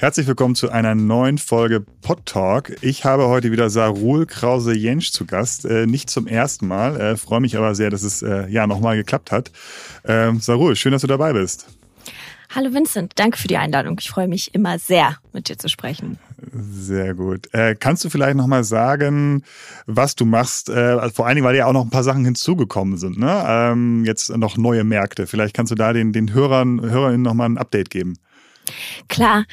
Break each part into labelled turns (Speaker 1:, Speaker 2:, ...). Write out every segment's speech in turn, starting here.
Speaker 1: Herzlich willkommen zu einer neuen Folge Pod Talk. Ich habe heute wieder Sarul Krause-Jensch zu Gast. Äh, nicht zum ersten Mal. Äh, Freue mich aber sehr, dass es äh, ja nochmal geklappt hat. Ähm, Sarul, schön, dass du dabei bist.
Speaker 2: Hallo Vincent, danke für die Einladung. Ich freue mich immer sehr, mit dir zu sprechen.
Speaker 1: Sehr gut. Äh, kannst du vielleicht nochmal sagen, was du machst? Äh, vor allen Dingen, weil ja auch noch ein paar Sachen hinzugekommen sind. Ne? Ähm, jetzt noch neue Märkte. Vielleicht kannst du da den, den Hörern, Hörerinnen nochmal ein Update geben.
Speaker 2: Klar,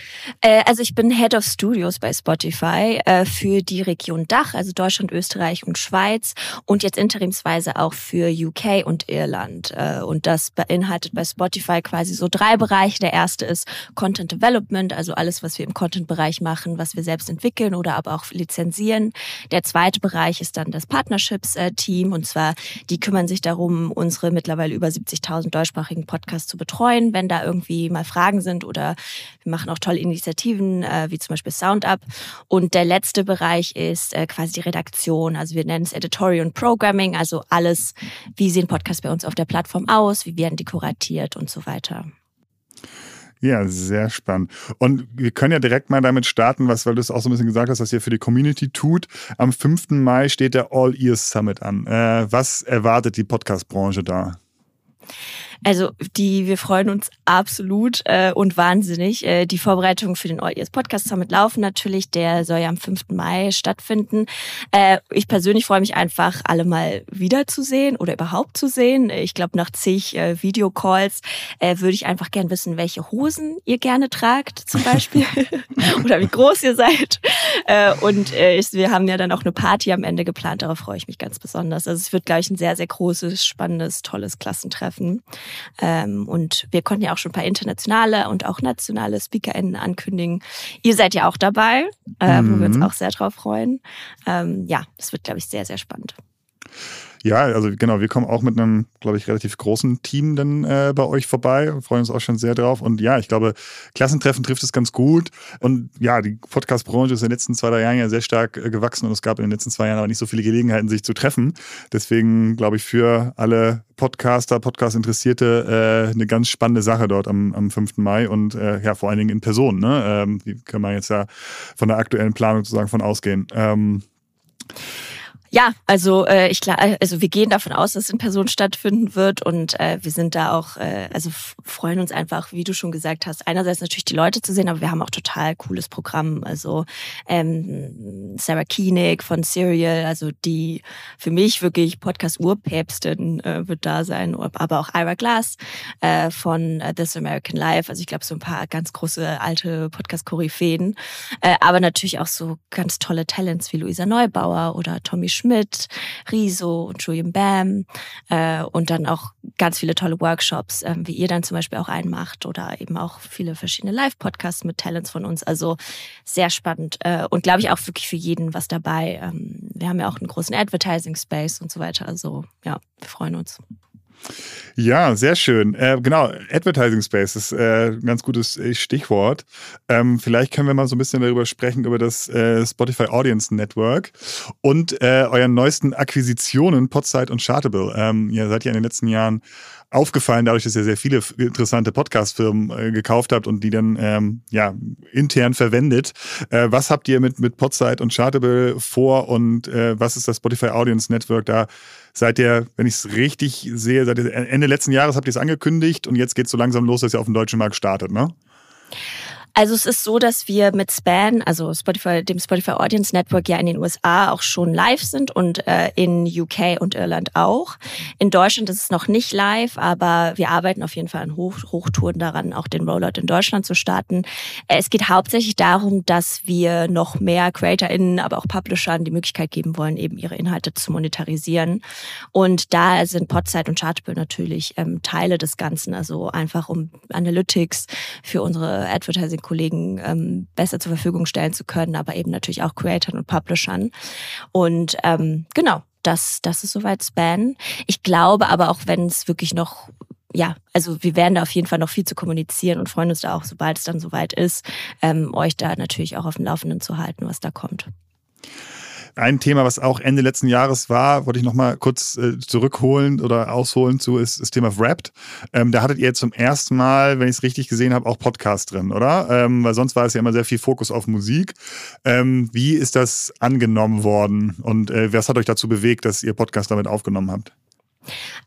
Speaker 2: äh, also ich bin Head of Studios bei Spotify äh, für die Region Dach, also Deutschland, Österreich und Schweiz und jetzt interimsweise auch für UK und Irland. Äh, und das beinhaltet bei Spotify quasi so drei Bereiche. Der erste ist Content Development, also alles, was wir im Content-Bereich machen, was wir selbst entwickeln oder aber auch lizenzieren. Der zweite Bereich ist dann das Partnerships-Team und zwar die kümmern sich darum, unsere mittlerweile über 70.000 deutschsprachigen Podcasts zu betreuen, wenn da irgendwie mal Fragen sind oder wir machen auch tolle Initiativen, äh, wie zum Beispiel SoundUp. Und der letzte Bereich ist äh, quasi die Redaktion. Also wir nennen es Editorial und Programming, also alles, wie sehen Podcasts bei uns auf der Plattform aus, wie werden die kuratiert und so weiter.
Speaker 1: Ja, sehr spannend. Und wir können ja direkt mal damit starten, was, weil du es auch so ein bisschen gesagt hast, was ihr für die Community tut. Am 5. Mai steht der All Ears Summit an. Äh, was erwartet die Podcast-Branche da?
Speaker 2: Also die, wir freuen uns absolut äh, und wahnsinnig. Äh, die Vorbereitungen für den All Ears Podcast Summit laufen natürlich. Der soll ja am 5. Mai stattfinden. Äh, ich persönlich freue mich einfach, alle mal wiederzusehen oder überhaupt zu sehen. Ich glaube, nach zig äh, Videocalls äh, würde ich einfach gern wissen, welche Hosen ihr gerne tragt zum Beispiel oder wie groß ihr seid. Äh, und äh, ich, wir haben ja dann auch eine Party am Ende geplant. Darauf freue ich mich ganz besonders. Also es wird, glaube ich, ein sehr, sehr großes, spannendes, tolles Klassentreffen. Ähm, und wir konnten ja auch schon ein paar internationale und auch nationale SpeakerInnen ankündigen. Ihr seid ja auch dabei, mhm. wo wir uns mhm. auch sehr drauf freuen. Ähm, ja, das wird, glaube ich, sehr, sehr spannend.
Speaker 1: Ja, also genau, wir kommen auch mit einem, glaube ich, relativ großen Team dann äh, bei euch vorbei und freuen uns auch schon sehr drauf. Und ja, ich glaube, Klassentreffen trifft es ganz gut. Und ja, die Podcast-Branche ist in den letzten zwei, drei Jahren ja sehr stark äh, gewachsen und es gab in den letzten zwei Jahren aber nicht so viele Gelegenheiten, sich zu treffen. Deswegen glaube ich, für alle Podcaster, Podcast-Interessierte äh, eine ganz spannende Sache dort am, am 5. Mai und äh, ja, vor allen Dingen in Person. Ne? Ähm, die kann man jetzt ja von der aktuellen Planung sozusagen von ausgehen. Ähm,
Speaker 2: ja, also äh, ich klar, also wir gehen davon aus, dass es in Person stattfinden wird und äh, wir sind da auch, äh, also freuen uns einfach, wie du schon gesagt hast, einerseits natürlich die Leute zu sehen, aber wir haben auch total cooles Programm. Also ähm, Sarah Koenig von Serial, also die für mich wirklich Podcast-Urpäpstin äh, wird da sein, aber auch Ira Glass äh, von uh, This American Life. Also ich glaube so ein paar ganz große alte Podcast-Koryphäen, äh, aber natürlich auch so ganz tolle Talents wie Luisa Neubauer oder Tommy Schmidt Schmidt, Riso und Julian Bam äh, und dann auch ganz viele tolle Workshops, äh, wie ihr dann zum Beispiel auch einen macht oder eben auch viele verschiedene Live-Podcasts mit Talents von uns. Also sehr spannend äh, und glaube ich auch wirklich für jeden was dabei. Ähm, wir haben ja auch einen großen Advertising-Space und so weiter. Also ja, wir freuen uns.
Speaker 1: Ja, sehr schön. Äh, genau, Advertising Space ist äh, ein ganz gutes äh, Stichwort. Ähm, vielleicht können wir mal so ein bisschen darüber sprechen, über das äh, Spotify Audience Network und äh, euren neuesten Akquisitionen, Podsite und Chartable. Ähm, ihr seid ja in den letzten Jahren aufgefallen, dadurch, dass ihr sehr viele interessante Podcast-Firmen äh, gekauft habt und die dann ähm, ja intern verwendet. Was habt ihr mit, mit Podsite und Chartable vor und was ist das Spotify Audience Network da? Seid ihr, wenn ich es richtig sehe, seit Ende letzten Jahres habt ihr es angekündigt und jetzt geht es so langsam los, dass ihr auf dem deutschen Markt startet, ne?
Speaker 2: Also es ist so, dass wir mit Span, also Spotify, dem Spotify Audience Network ja in den USA auch schon live sind und äh, in UK und Irland auch. In Deutschland ist es noch nicht live, aber wir arbeiten auf jeden Fall an Hoch Hochtouren daran, auch den Rollout in Deutschland zu starten. Äh, es geht hauptsächlich darum, dass wir noch mehr CreatorInnen, aber auch Publishern die Möglichkeit geben wollen, eben ihre Inhalte zu monetarisieren. Und da sind Podsite und Chartable natürlich ähm, Teile des Ganzen, also einfach um Analytics für unsere Advertising Kollegen ähm, besser zur Verfügung stellen zu können, aber eben natürlich auch Creatoren und Publishern. Und ähm, genau, das, das ist soweit Span. Ich glaube aber auch, wenn es wirklich noch ja, also wir werden da auf jeden Fall noch viel zu kommunizieren und freuen uns da auch, sobald es dann soweit ist, ähm, euch da natürlich auch auf dem Laufenden zu halten, was da kommt.
Speaker 1: Ein Thema, was auch Ende letzten Jahres war, wollte ich nochmal kurz äh, zurückholen oder ausholen zu, ist das Thema Wrapped. Ähm, da hattet ihr zum ersten Mal, wenn ich es richtig gesehen habe, auch Podcast drin, oder? Ähm, weil sonst war es ja immer sehr viel Fokus auf Musik. Ähm, wie ist das angenommen worden und äh, was hat euch dazu bewegt, dass ihr Podcast damit aufgenommen habt?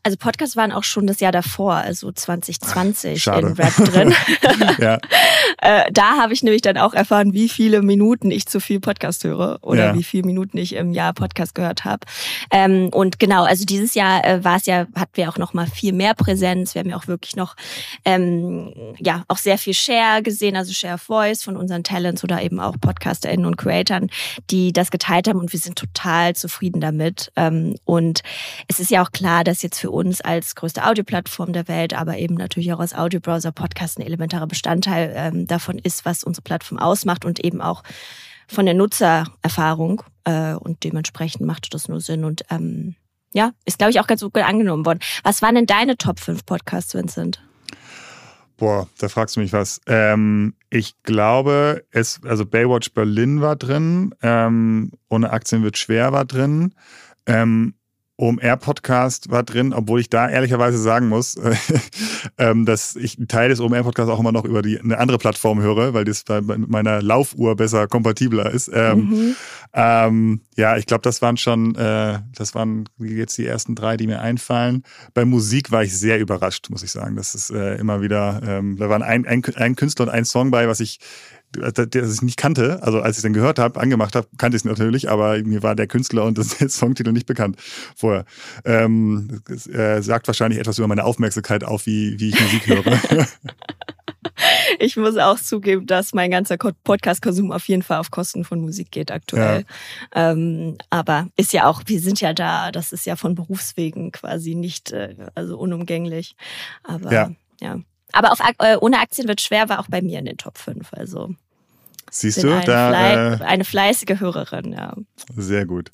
Speaker 2: Also Podcasts waren auch schon das Jahr davor, also 2020 Ach, in Rap drin. ja. äh, da habe ich nämlich dann auch erfahren, wie viele Minuten ich zu viel Podcast höre oder ja. wie viele Minuten ich im Jahr Podcast gehört habe. Ähm, und genau, also dieses Jahr äh, war es ja, hatten wir auch noch mal viel mehr Präsenz. Wir haben ja auch wirklich noch ähm, ja auch sehr viel Share gesehen, also Share of Voice von unseren Talents oder eben auch PodcasterInnen und Creatoren, die das geteilt haben und wir sind total zufrieden damit. Ähm, und es ist ja auch klar, dass jetzt für uns als größte Audioplattform der Welt, aber eben natürlich auch als Audiobrowser Podcast ein elementarer Bestandteil ähm, davon ist, was unsere Plattform ausmacht und eben auch von der Nutzererfahrung. Äh, und dementsprechend macht das nur Sinn und ähm, ja, ist, glaube ich, auch ganz gut angenommen worden. Was waren denn deine Top 5 Podcasts, Vincent?
Speaker 1: Boah, da fragst du mich was. Ähm, ich glaube, es, also Baywatch Berlin war drin, ähm, ohne Aktien wird schwer war drin. Ähm, OMR-Podcast war drin, obwohl ich da ehrlicherweise sagen muss, ähm, dass ich einen Teil des OMR-Podcasts auch immer noch über die, eine andere Plattform höre, weil das bei, meiner Laufuhr besser kompatibler ist. Ähm, mhm. ähm, ja, ich glaube, das waren schon, äh, das waren jetzt die ersten drei, die mir einfallen. Bei Musik war ich sehr überrascht, muss ich sagen. Das ist äh, immer wieder, ähm, da waren ein, ein, ein Künstler und ein Song bei, was ich das ich nicht kannte. Also als ich es dann gehört habe, angemacht habe, kannte ich es natürlich, aber mir war der Künstler und das Songtitel nicht bekannt vorher. Ähm, äh, sagt wahrscheinlich etwas über meine Aufmerksamkeit auf, wie, wie ich Musik höre.
Speaker 2: ich muss auch zugeben, dass mein ganzer Podcast-Konsum auf jeden Fall auf Kosten von Musik geht aktuell. Ja. Ähm, aber ist ja auch, wir sind ja da, das ist ja von Berufswegen quasi nicht, äh, also unumgänglich. Aber ja. ja. Aber auf, äh, ohne Aktien wird schwer, war auch bei mir in den Top 5. Also
Speaker 1: Siehst du,
Speaker 2: eine,
Speaker 1: da,
Speaker 2: Fle äh, eine fleißige Hörerin, ja.
Speaker 1: Sehr gut.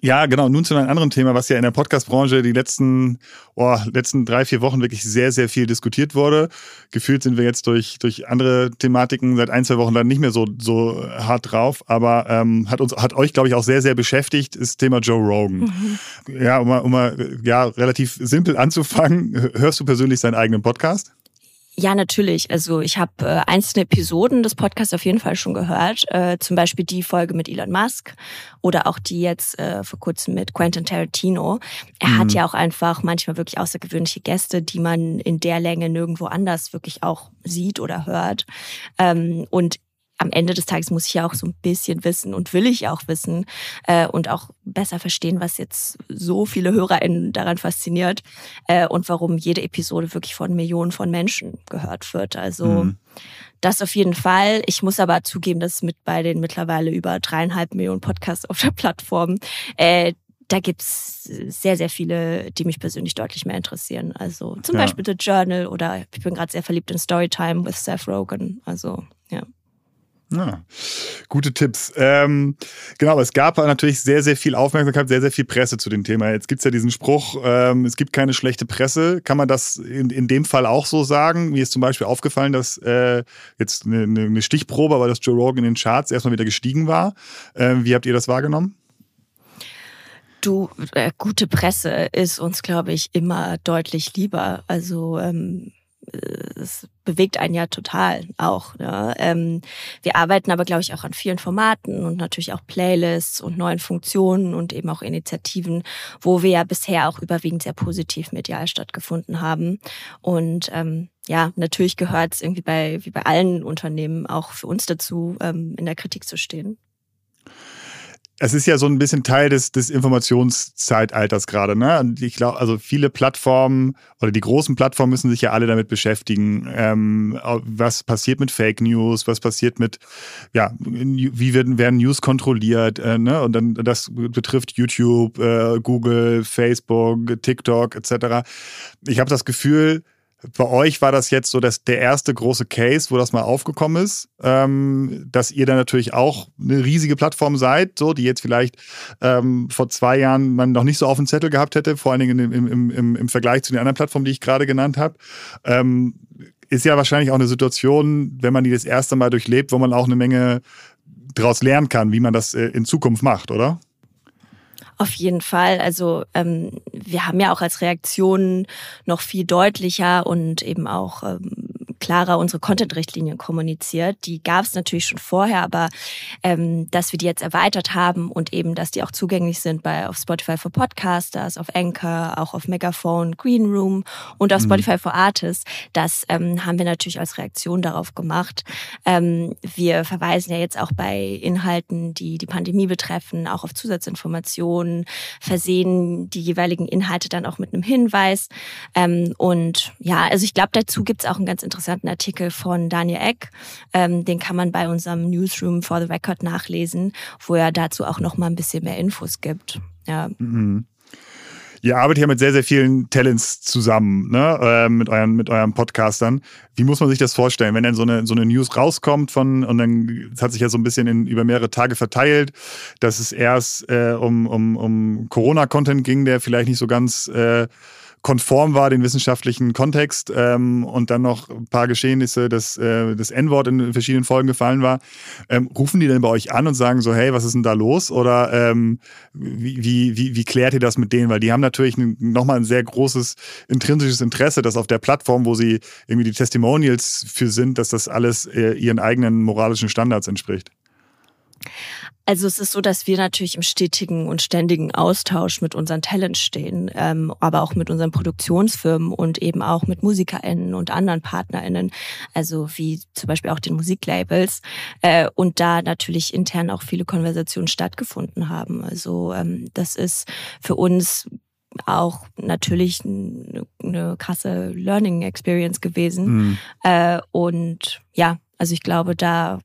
Speaker 1: Ja, genau. Nun zu einem anderen Thema, was ja in der Podcast-Branche die letzten, oh, letzten drei, vier Wochen wirklich sehr, sehr viel diskutiert wurde. Gefühlt sind wir jetzt durch, durch andere Thematiken seit ein, zwei Wochen dann nicht mehr so, so hart drauf, aber ähm, hat uns, hat euch, glaube ich, auch sehr, sehr beschäftigt, ist das Thema Joe Rogan. Mhm. Ja, um mal, um mal ja, relativ simpel anzufangen, hörst du persönlich seinen eigenen Podcast?
Speaker 2: Ja, natürlich. Also ich habe äh, einzelne Episoden des Podcasts auf jeden Fall schon gehört. Äh, zum Beispiel die Folge mit Elon Musk oder auch die jetzt äh, vor kurzem mit Quentin Tarantino. Er mhm. hat ja auch einfach manchmal wirklich außergewöhnliche Gäste, die man in der Länge nirgendwo anders wirklich auch sieht oder hört. Ähm, und am Ende des Tages muss ich ja auch so ein bisschen wissen und will ich auch wissen äh, und auch besser verstehen, was jetzt so viele HörerInnen daran fasziniert äh, und warum jede Episode wirklich von Millionen von Menschen gehört wird. Also mhm. das auf jeden Fall. Ich muss aber zugeben, dass mit bei den mittlerweile über dreieinhalb Millionen Podcasts auf der Plattform äh, da gibt's sehr, sehr viele, die mich persönlich deutlich mehr interessieren. Also zum ja. Beispiel The Journal oder ich bin gerade sehr verliebt in Storytime with Seth Rogen. Also, ja.
Speaker 1: Ja, gute Tipps. Ähm, genau, es gab natürlich sehr, sehr viel Aufmerksamkeit, sehr, sehr viel Presse zu dem Thema. Jetzt gibt es ja diesen Spruch, ähm, es gibt keine schlechte Presse. Kann man das in, in dem Fall auch so sagen? Mir ist zum Beispiel aufgefallen, dass äh, jetzt eine, eine Stichprobe, aber dass Joe Rogan in den Charts erstmal wieder gestiegen war. Ähm, wie habt ihr das wahrgenommen?
Speaker 2: Du, äh, gute Presse ist uns, glaube ich, immer deutlich lieber. Also ähm es bewegt einen ja total auch. Ne? Ähm, wir arbeiten aber, glaube ich, auch an vielen Formaten und natürlich auch Playlists und neuen Funktionen und eben auch Initiativen, wo wir ja bisher auch überwiegend sehr positiv medial stattgefunden haben. Und ähm, ja, natürlich gehört es irgendwie bei, wie bei allen Unternehmen auch für uns dazu, ähm, in der Kritik zu stehen
Speaker 1: es ist ja so ein bisschen Teil des, des Informationszeitalters gerade. Ne? Und ich glaube, also viele Plattformen oder die großen Plattformen müssen sich ja alle damit beschäftigen. Ähm, was passiert mit Fake News? Was passiert mit, ja, wie werden, werden News kontrolliert? Äh, ne? Und dann das betrifft YouTube, äh, Google, Facebook, TikTok etc. Ich habe das Gefühl, bei euch war das jetzt so dass der erste große Case, wo das mal aufgekommen ist, ähm, dass ihr dann natürlich auch eine riesige Plattform seid, so die jetzt vielleicht ähm, vor zwei Jahren man noch nicht so auf dem Zettel gehabt hätte, vor allen Dingen im, im, im, im Vergleich zu den anderen Plattformen, die ich gerade genannt habe. Ähm, ist ja wahrscheinlich auch eine Situation, wenn man die das erste Mal durchlebt, wo man auch eine Menge daraus lernen kann, wie man das äh, in Zukunft macht, oder?
Speaker 2: Auf jeden Fall. Also ähm, wir haben ja auch als Reaktion noch viel deutlicher und eben auch ähm, klarer unsere Content-Richtlinien kommuniziert. Die gab es natürlich schon vorher, aber ähm, dass wir die jetzt erweitert haben und eben, dass die auch zugänglich sind bei auf Spotify for Podcasters, auf Anchor, auch auf Megaphone, Green Room und auf mhm. Spotify for Artists, das ähm, haben wir natürlich als Reaktion darauf gemacht. Ähm, wir verweisen ja jetzt auch bei Inhalten, die die Pandemie betreffen, auch auf Zusatzinformationen, versehen die jeweiligen Inhalte dann auch mit einem Hinweis. Ähm, und ja, also ich glaube, dazu gibt es auch einen ganz interessanten Artikel von Daniel Eck. Ähm, den kann man bei unserem Newsroom for the Record nachlesen, wo er dazu auch noch mal ein bisschen mehr Infos gibt. Ja. Mhm.
Speaker 1: Ihr arbeitet ja mit sehr, sehr vielen Talents zusammen, ne? Äh, mit, euren, mit euren Podcastern. Wie muss man sich das vorstellen, wenn dann so eine, so eine News rauskommt von, und dann hat sich ja so ein bisschen in, über mehrere Tage verteilt, dass es erst äh, um, um, um Corona-Content ging, der vielleicht nicht so ganz äh, konform war, den wissenschaftlichen Kontext ähm, und dann noch ein paar Geschehnisse, dass äh, das N-Wort in verschiedenen Folgen gefallen war. Ähm, rufen die denn bei euch an und sagen so, hey, was ist denn da los? Oder ähm, wie, wie, wie, wie klärt ihr das mit denen? Weil die haben natürlich nochmal ein sehr großes intrinsisches Interesse, dass auf der Plattform, wo sie irgendwie die Testimonials für sind, dass das alles äh, ihren eigenen moralischen Standards entspricht.
Speaker 2: Also es ist so, dass wir natürlich im stetigen und ständigen Austausch mit unseren Talents stehen, ähm, aber auch mit unseren Produktionsfirmen und eben auch mit MusikerInnen und anderen PartnerInnen, also wie zum Beispiel auch den Musiklabels. Äh, und da natürlich intern auch viele Konversationen stattgefunden haben. Also ähm, das ist für uns auch natürlich eine krasse Learning Experience gewesen. Mhm. Äh, und ja, also ich glaube, da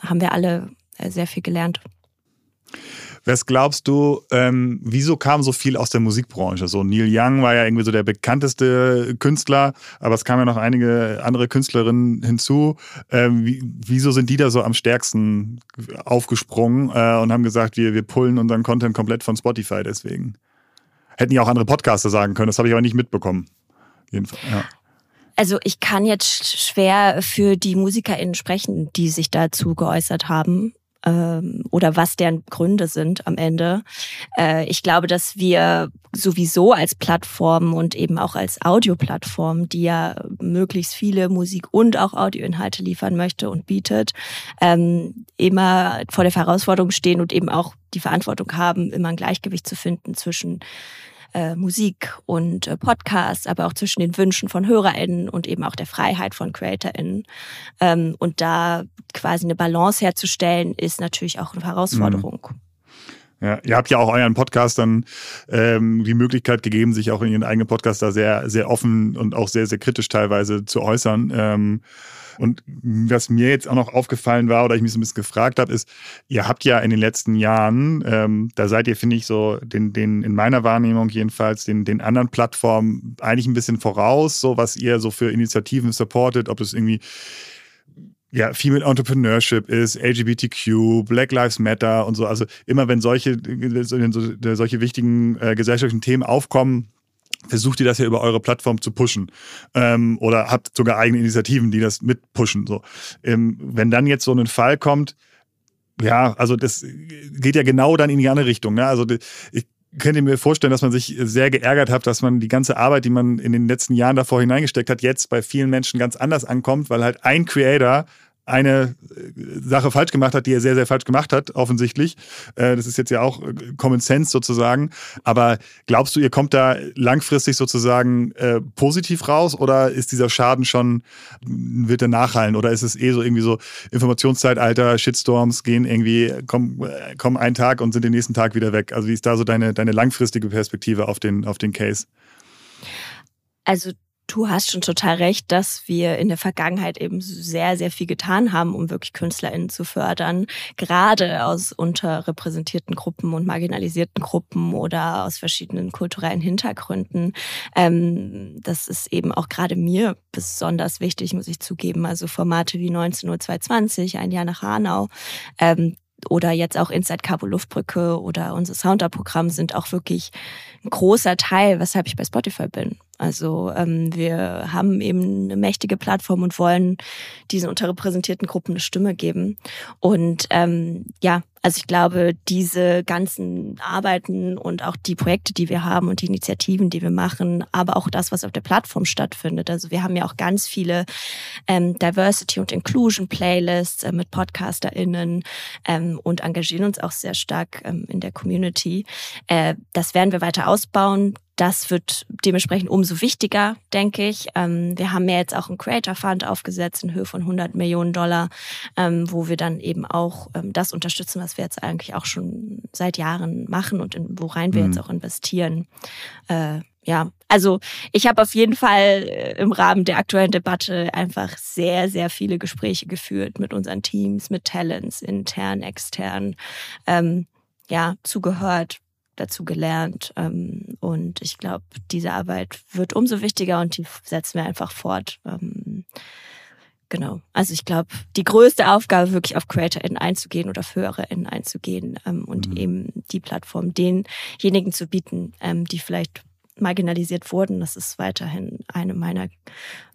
Speaker 2: haben wir alle sehr viel gelernt.
Speaker 1: Was glaubst du, ähm, wieso kam so viel aus der Musikbranche? So Neil Young war ja irgendwie so der bekannteste Künstler, aber es kamen ja noch einige andere Künstlerinnen hinzu. Ähm, wie, wieso sind die da so am stärksten aufgesprungen äh, und haben gesagt, wir, wir pullen unseren Content komplett von Spotify deswegen? Hätten ja auch andere Podcaster sagen können, das habe ich aber nicht mitbekommen. Jedenfalls, ja.
Speaker 2: Also ich kann jetzt schwer für die MusikerInnen sprechen, die sich dazu geäußert haben ähm, oder was deren Gründe sind am Ende. Äh, ich glaube, dass wir sowieso als Plattform und eben auch als Audioplattform, die ja möglichst viele Musik- und auch Audioinhalte liefern möchte und bietet, ähm, immer vor der Herausforderung stehen und eben auch die Verantwortung haben, immer ein Gleichgewicht zu finden zwischen äh, Musik und äh, Podcasts, aber auch zwischen den Wünschen von HörerInnen und eben auch der Freiheit von CreatorInnen. Ähm, und da quasi eine Balance herzustellen, ist natürlich auch eine Herausforderung. Mhm.
Speaker 1: Ja, ihr habt ja auch euren Podcastern ähm, die Möglichkeit gegeben, sich auch in ihren eigenen Podcast da sehr, sehr offen und auch sehr, sehr kritisch teilweise zu äußern. Ähm, und was mir jetzt auch noch aufgefallen war oder ich mich so ein bisschen gefragt habe, ist, ihr habt ja in den letzten Jahren, ähm, da seid ihr, finde ich, so den, den, in meiner Wahrnehmung jedenfalls, den, den anderen Plattformen eigentlich ein bisschen voraus, so was ihr so für Initiativen supportet, ob es irgendwie ja, Female Entrepreneurship ist, LGBTQ, Black Lives Matter und so. Also immer wenn solche, solche wichtigen äh, gesellschaftlichen Themen aufkommen, versucht ihr das ja über eure Plattform zu pushen ähm, oder habt sogar eigene Initiativen, die das mitpushen. So, ähm, wenn dann jetzt so ein Fall kommt, ja, also das geht ja genau dann in die andere Richtung. Ne? Also ich könnte mir vorstellen, dass man sich sehr geärgert hat, dass man die ganze Arbeit, die man in den letzten Jahren davor hineingesteckt hat, jetzt bei vielen Menschen ganz anders ankommt, weil halt ein Creator eine äh, Sache falsch gemacht hat, die er sehr, sehr falsch gemacht hat, offensichtlich. Äh, das ist jetzt ja auch äh, Common Sense sozusagen. Aber glaubst du, ihr kommt da langfristig sozusagen positiv raus oder ist dieser Schaden schon, wird er nachhallen oder ist es eh so irgendwie so Informationszeitalter, Shitstorms gehen irgendwie, kommen, kommen einen Tag und sind den nächsten Tag wieder weg? Also wie ist da so deine, deine langfristige Perspektive auf den, auf den Case?
Speaker 2: Also Du hast schon total recht, dass wir in der Vergangenheit eben sehr, sehr viel getan haben, um wirklich KünstlerInnen zu fördern. Gerade aus unterrepräsentierten Gruppen und marginalisierten Gruppen oder aus verschiedenen kulturellen Hintergründen. Ähm, das ist eben auch gerade mir besonders wichtig, muss ich zugeben. Also Formate wie 19 Uhr 220, ein Jahr nach Hanau. Ähm, oder jetzt auch Inside Cabo Luftbrücke oder unser Sounder-Programm sind auch wirklich ein großer Teil, weshalb ich bei Spotify bin. Also ähm, wir haben eben eine mächtige Plattform und wollen diesen unterrepräsentierten Gruppen eine Stimme geben. Und ähm, ja, also ich glaube, diese ganzen Arbeiten und auch die Projekte, die wir haben und die Initiativen, die wir machen, aber auch das, was auf der Plattform stattfindet. Also wir haben ja auch ganz viele ähm, Diversity und Inclusion Playlists äh, mit PodcasterInnen ähm, und engagieren uns auch sehr stark ähm, in der Community. Äh, das werden wir weiter ausbauen. Das wird dementsprechend umso wichtiger, denke ich. Ähm, wir haben ja jetzt auch einen Creator Fund aufgesetzt in Höhe von 100 Millionen Dollar, ähm, wo wir dann eben auch ähm, das unterstützen, was wir jetzt eigentlich auch schon seit Jahren machen und in, worein wir mhm. jetzt auch investieren. Äh, ja, also ich habe auf jeden Fall äh, im Rahmen der aktuellen Debatte einfach sehr, sehr viele Gespräche geführt mit unseren Teams, mit Talents, intern, extern. Ähm, ja, zugehört, dazu gelernt. Ähm, und ich glaube, diese Arbeit wird umso wichtiger und die setzen wir einfach fort. Ähm, genau. Also ich glaube, die größte Aufgabe, wirklich auf CreatorInnen einzugehen oder auf HörerInnen einzugehen ähm, und mhm. eben die Plattform denjenigen zu bieten, die vielleicht marginalisiert wurden. Das ist weiterhin eine meiner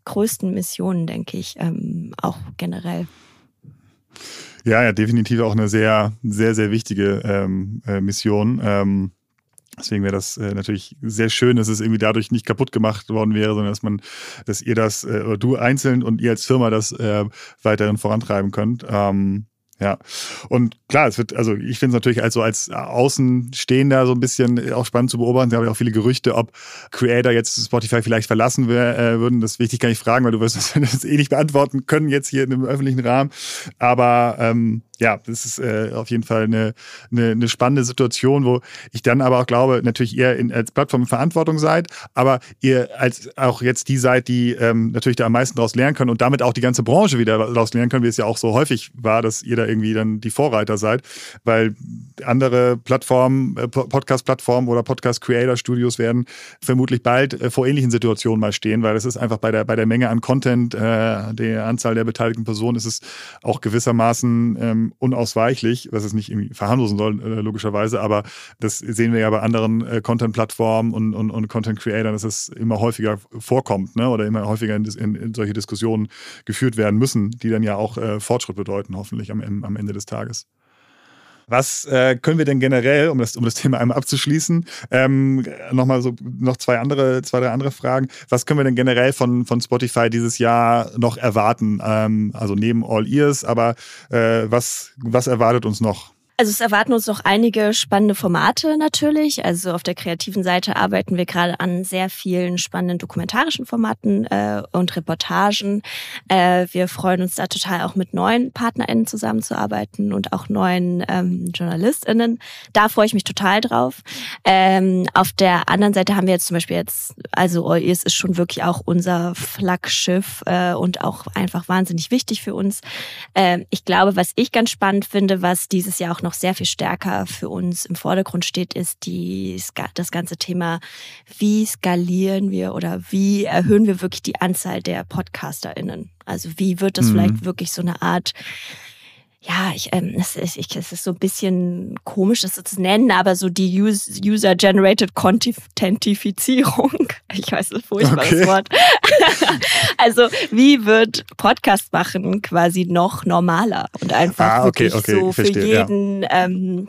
Speaker 2: größten Missionen, denke ich, auch generell.
Speaker 1: Ja, ja, definitiv auch eine sehr, sehr, sehr wichtige ähm, äh, Mission. Ähm, Deswegen wäre das äh, natürlich sehr schön, dass es irgendwie dadurch nicht kaputt gemacht worden wäre, sondern dass man, dass ihr das äh, oder du einzeln und ihr als Firma das äh, weiterhin vorantreiben könnt. Ähm, ja. Und klar, es wird, also ich finde es natürlich als so als Außenstehender so ein bisschen auch spannend zu beobachten. Da habe ich auch viele Gerüchte, ob Creator jetzt Spotify vielleicht verlassen wär, äh, würden. Das ich gar nicht fragen, weil du wirst das eh nicht beantworten können jetzt hier in einem öffentlichen Rahmen. Aber ähm, ja, das ist äh, auf jeden Fall eine, eine, eine spannende Situation, wo ich dann aber auch glaube, natürlich ihr in, als Plattform in Verantwortung seid, aber ihr als auch jetzt die seid, die ähm, natürlich da am meisten daraus lernen können und damit auch die ganze Branche wieder daraus lernen können, wie es ja auch so häufig war, dass ihr da irgendwie dann die Vorreiter seid, weil andere Plattformen, äh, Podcast-Plattformen oder Podcast-Creator-Studios werden vermutlich bald äh, vor ähnlichen Situationen mal stehen, weil es ist einfach bei der, bei der Menge an Content, äh, der Anzahl der beteiligten Personen, ist es auch gewissermaßen ähm, unausweichlich, was es nicht irgendwie verharmlosen soll, äh, logischerweise, aber das sehen wir ja bei anderen äh, Content-Plattformen und, und, und Content-Creatern, dass es immer häufiger vorkommt ne? oder immer häufiger in, in, in, solche Diskussionen geführt werden müssen, die dann ja auch äh, Fortschritt bedeuten, hoffentlich am, am Ende des Tages. Was äh, können wir denn generell, um das, um das Thema einmal abzuschließen, ähm, nochmal so noch zwei andere, zwei, drei andere Fragen. Was können wir denn generell von, von Spotify dieses Jahr noch erwarten? Ähm, also neben All Ears, aber äh, was, was erwartet uns noch?
Speaker 2: Also es erwarten uns noch einige spannende Formate natürlich. Also auf der kreativen Seite arbeiten wir gerade an sehr vielen spannenden dokumentarischen Formaten äh, und Reportagen. Äh, wir freuen uns da total auch mit neuen PartnerInnen zusammenzuarbeiten und auch neuen ähm, JournalistInnen. Da freue ich mich total drauf. Ähm, auf der anderen Seite haben wir jetzt zum Beispiel jetzt, also es ist schon wirklich auch unser Flaggschiff äh, und auch einfach wahnsinnig wichtig für uns. Äh, ich glaube, was ich ganz spannend finde, was dieses Jahr auch noch noch sehr viel stärker für uns im Vordergrund steht, ist die, das ganze Thema, wie skalieren wir oder wie erhöhen wir wirklich die Anzahl der PodcasterInnen? Also wie wird das mhm. vielleicht wirklich so eine Art ja, ich, ähm, es, ist, ich, es ist so ein bisschen komisch, das zu nennen, aber so die User-Generated Contentifizierung. Ich weiß, das ist furchtbares okay. Wort. also, wie wird Podcast machen quasi noch normaler und einfach ah, okay, wirklich okay, so für verstehe, jeden ja. ähm,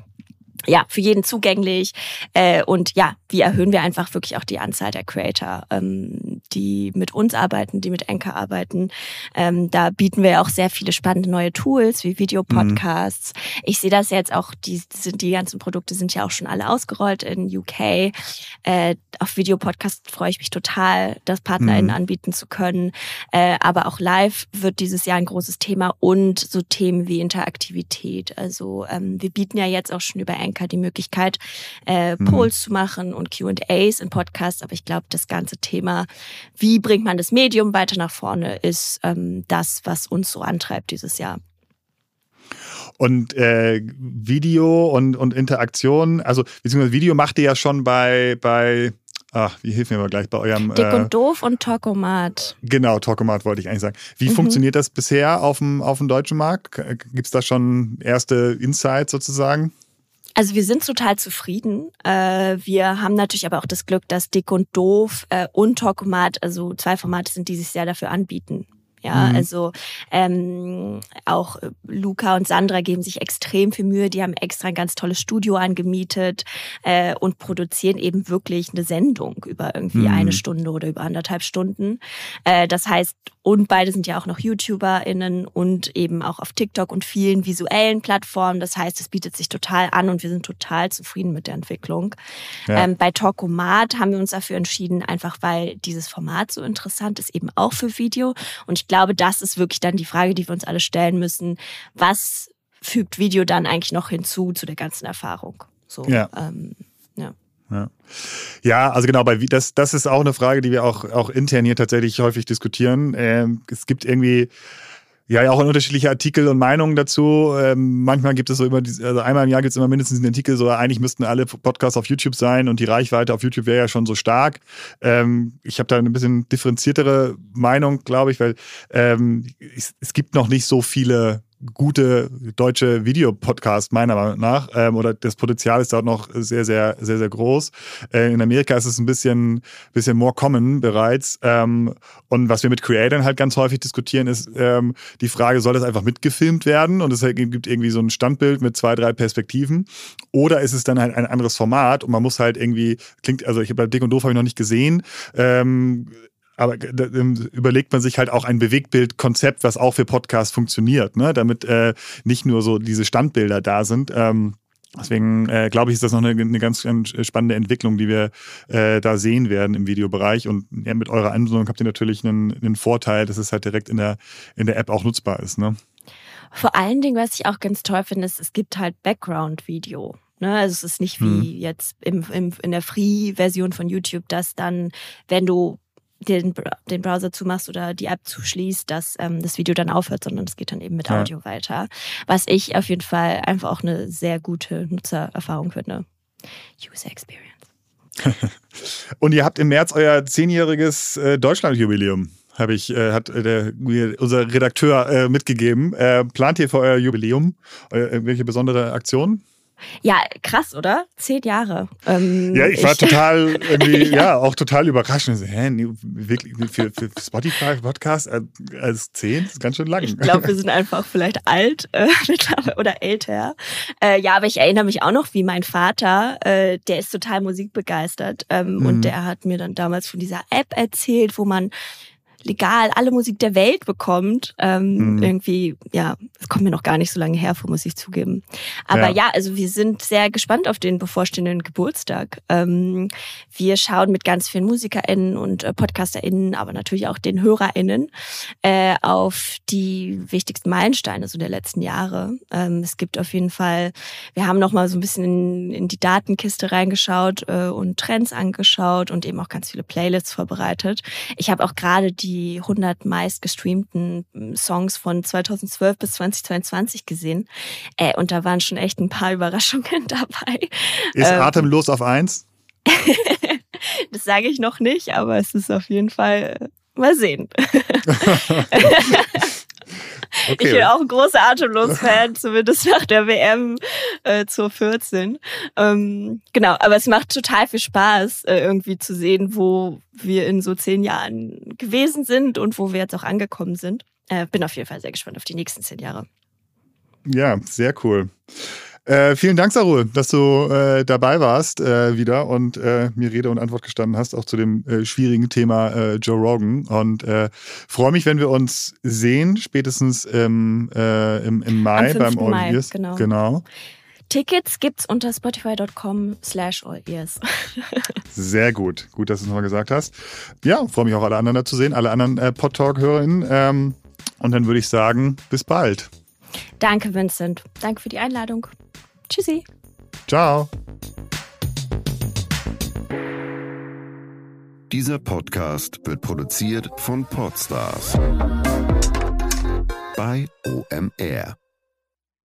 Speaker 2: ja, für jeden zugänglich. Äh, und ja, wie erhöhen wir einfach wirklich auch die Anzahl der Creator, ähm, die mit uns arbeiten, die mit Anchor arbeiten. Ähm, da bieten wir auch sehr viele spannende neue Tools wie Videopodcasts. Mhm. Ich sehe das jetzt auch, die, die ganzen Produkte sind ja auch schon alle ausgerollt in UK. Äh, auf Videopodcast freue ich mich total, das PartnerInnen mhm. anbieten zu können. Äh, aber auch live wird dieses Jahr ein großes Thema und so Themen wie Interaktivität. Also ähm, wir bieten ja jetzt auch schon über Anchor Anchor die Möglichkeit, äh, mhm. Polls zu machen und QAs in Podcasts. Aber ich glaube, das ganze Thema, wie bringt man das Medium weiter nach vorne, ist ähm, das, was uns so antreibt dieses Jahr.
Speaker 1: Und äh, Video und, und Interaktion, also beziehungsweise Video macht ihr ja schon bei, bei Ach, wie hilft mir mal gleich bei eurem.
Speaker 2: Dick und äh, Doof und Talkomat.
Speaker 1: Genau, Talkomat wollte ich eigentlich sagen. Wie mhm. funktioniert das bisher auf dem, auf dem deutschen Markt? Gibt es da schon erste Insights sozusagen?
Speaker 2: Also wir sind total zufrieden. Äh, wir haben natürlich aber auch das Glück, dass Dick und Doof äh, und Talkomat, also zwei Formate sind, die sich sehr dafür anbieten. Ja, mhm. also ähm, auch äh, Luca und Sandra geben sich extrem viel Mühe. Die haben extra ein ganz tolles Studio angemietet äh, und produzieren eben wirklich eine Sendung über irgendwie mhm. eine Stunde oder über anderthalb Stunden. Äh, das heißt, und beide sind ja auch noch YouTuberInnen und eben auch auf TikTok und vielen visuellen Plattformen. Das heißt, es bietet sich total an und wir sind total zufrieden mit der Entwicklung. Ja. Ähm, bei Talkomat haben wir uns dafür entschieden, einfach weil dieses Format so interessant ist, eben auch für Video. Und ich glaube, das ist wirklich dann die Frage, die wir uns alle stellen müssen. Was fügt Video dann eigentlich noch hinzu zu der ganzen Erfahrung? So,
Speaker 1: ja. Ähm, ja. Ja. ja, also genau, bei das, das ist auch eine Frage, die wir auch, auch intern hier tatsächlich häufig diskutieren. Ähm, es gibt irgendwie ja, ja auch unterschiedliche Artikel und Meinungen dazu. Ähm, manchmal gibt es so immer, diese, also einmal im Jahr gibt es immer mindestens einen Artikel, so eigentlich müssten alle Podcasts auf YouTube sein und die Reichweite auf YouTube wäre ja schon so stark. Ähm, ich habe da eine bisschen differenziertere Meinung, glaube ich, weil ähm, es, es gibt noch nicht so viele gute deutsche Videopodcast, meiner Meinung nach. Ähm, oder das Potenzial ist dort noch sehr, sehr, sehr, sehr groß. Äh, in Amerika ist es ein bisschen, bisschen more common bereits. Ähm, und was wir mit Creators halt ganz häufig diskutieren, ist ähm, die Frage, soll das einfach mitgefilmt werden? Und es gibt irgendwie so ein Standbild mit zwei, drei Perspektiven. Oder ist es dann halt ein anderes Format und man muss halt irgendwie, klingt, also ich habe bei Dick und Doof habe ich noch nicht gesehen. Ähm, aber überlegt man sich halt auch ein Bewegtbildkonzept, was auch für Podcasts funktioniert, ne? damit äh, nicht nur so diese Standbilder da sind. Ähm, Deswegen äh, glaube ich, ist das noch eine, eine ganz, ganz, spannende Entwicklung, die wir äh, da sehen werden im Videobereich. Und ja, mit eurer Anwendung habt ihr natürlich einen, einen Vorteil, dass es halt direkt in der, in der App auch nutzbar ist. Ne?
Speaker 2: Vor allen Dingen, was ich auch ganz toll finde, ist, es gibt halt Background-Video. Ne? Also es ist nicht wie hm. jetzt im, im, in der Free-Version von YouTube, dass dann, wenn du den, den Browser zumachst oder die App zuschließt, dass ähm, das Video dann aufhört, sondern es geht dann eben mit ja. Audio weiter. Was ich auf jeden Fall einfach auch eine sehr gute Nutzererfahrung finde. User Experience.
Speaker 1: Und ihr habt im März euer zehnjähriges äh, Deutschland-Jubiläum habe ich, äh, hat äh, der, unser Redakteur äh, mitgegeben. Äh, plant ihr für euer Jubiläum äh, irgendwelche besondere Aktionen?
Speaker 2: Ja, krass, oder? Zehn Jahre.
Speaker 1: Ähm, ja, ich war ich, total irgendwie, ja. ja. auch total überrascht. So, hä, wirklich für, für Spotify Podcast als zehn? Das ist ganz schön lang.
Speaker 2: Ich glaube, wir sind einfach vielleicht alt äh, oder älter. Äh, ja, aber ich erinnere mich auch noch, wie mein Vater, äh, der ist total musikbegeistert ähm, mhm. und der hat mir dann damals von dieser App erzählt, wo man legal alle Musik der Welt bekommt. Ähm, mhm. Irgendwie, ja, das kommt mir noch gar nicht so lange her muss ich zugeben. Aber ja. ja, also wir sind sehr gespannt auf den bevorstehenden Geburtstag. Ähm, wir schauen mit ganz vielen MusikerInnen und äh, PodcasterInnen, aber natürlich auch den HörerInnen äh, auf die wichtigsten Meilensteine so der letzten Jahre. Ähm, es gibt auf jeden Fall, wir haben noch mal so ein bisschen in, in die Datenkiste reingeschaut äh, und Trends angeschaut und eben auch ganz viele Playlists vorbereitet. Ich habe auch gerade die die 100 meist gestreamten hm, Songs von 2012 bis 2022 gesehen. Äh, und da waren schon echt ein paar Überraschungen dabei.
Speaker 1: Ist ähm, Atemlos auf eins?
Speaker 2: das sage ich noch nicht, aber es ist auf jeden Fall äh, mal sehen. Okay. Ich bin auch ein großer Atemlos-Fan, zumindest nach der WM äh, zur 14. Ähm, genau, aber es macht total viel Spaß, äh, irgendwie zu sehen, wo wir in so zehn Jahren gewesen sind und wo wir jetzt auch angekommen sind. Äh, bin auf jeden Fall sehr gespannt auf die nächsten zehn Jahre.
Speaker 1: Ja, sehr cool. Äh, vielen Dank, Sarul, dass du äh, dabei warst äh, wieder und äh, mir Rede und Antwort gestanden hast, auch zu dem äh, schwierigen Thema äh, Joe Rogan. Und freue mich, wenn wir uns sehen, spätestens im, im, im Mai beim All Mai, Ears.
Speaker 2: Genau. genau. Tickets gibt's unter spotify.com slash all ears.
Speaker 1: Sehr gut. Gut, dass du es nochmal gesagt hast. Ja, freue mich auch alle anderen da zu sehen, alle anderen äh, Podtalk-HörerInnen. Ähm, und dann würde ich sagen, bis bald.
Speaker 2: Danke, Vincent. Danke für die Einladung. Tschüssi.
Speaker 1: Ciao.
Speaker 3: Dieser Podcast wird produziert von Podstars bei OMR.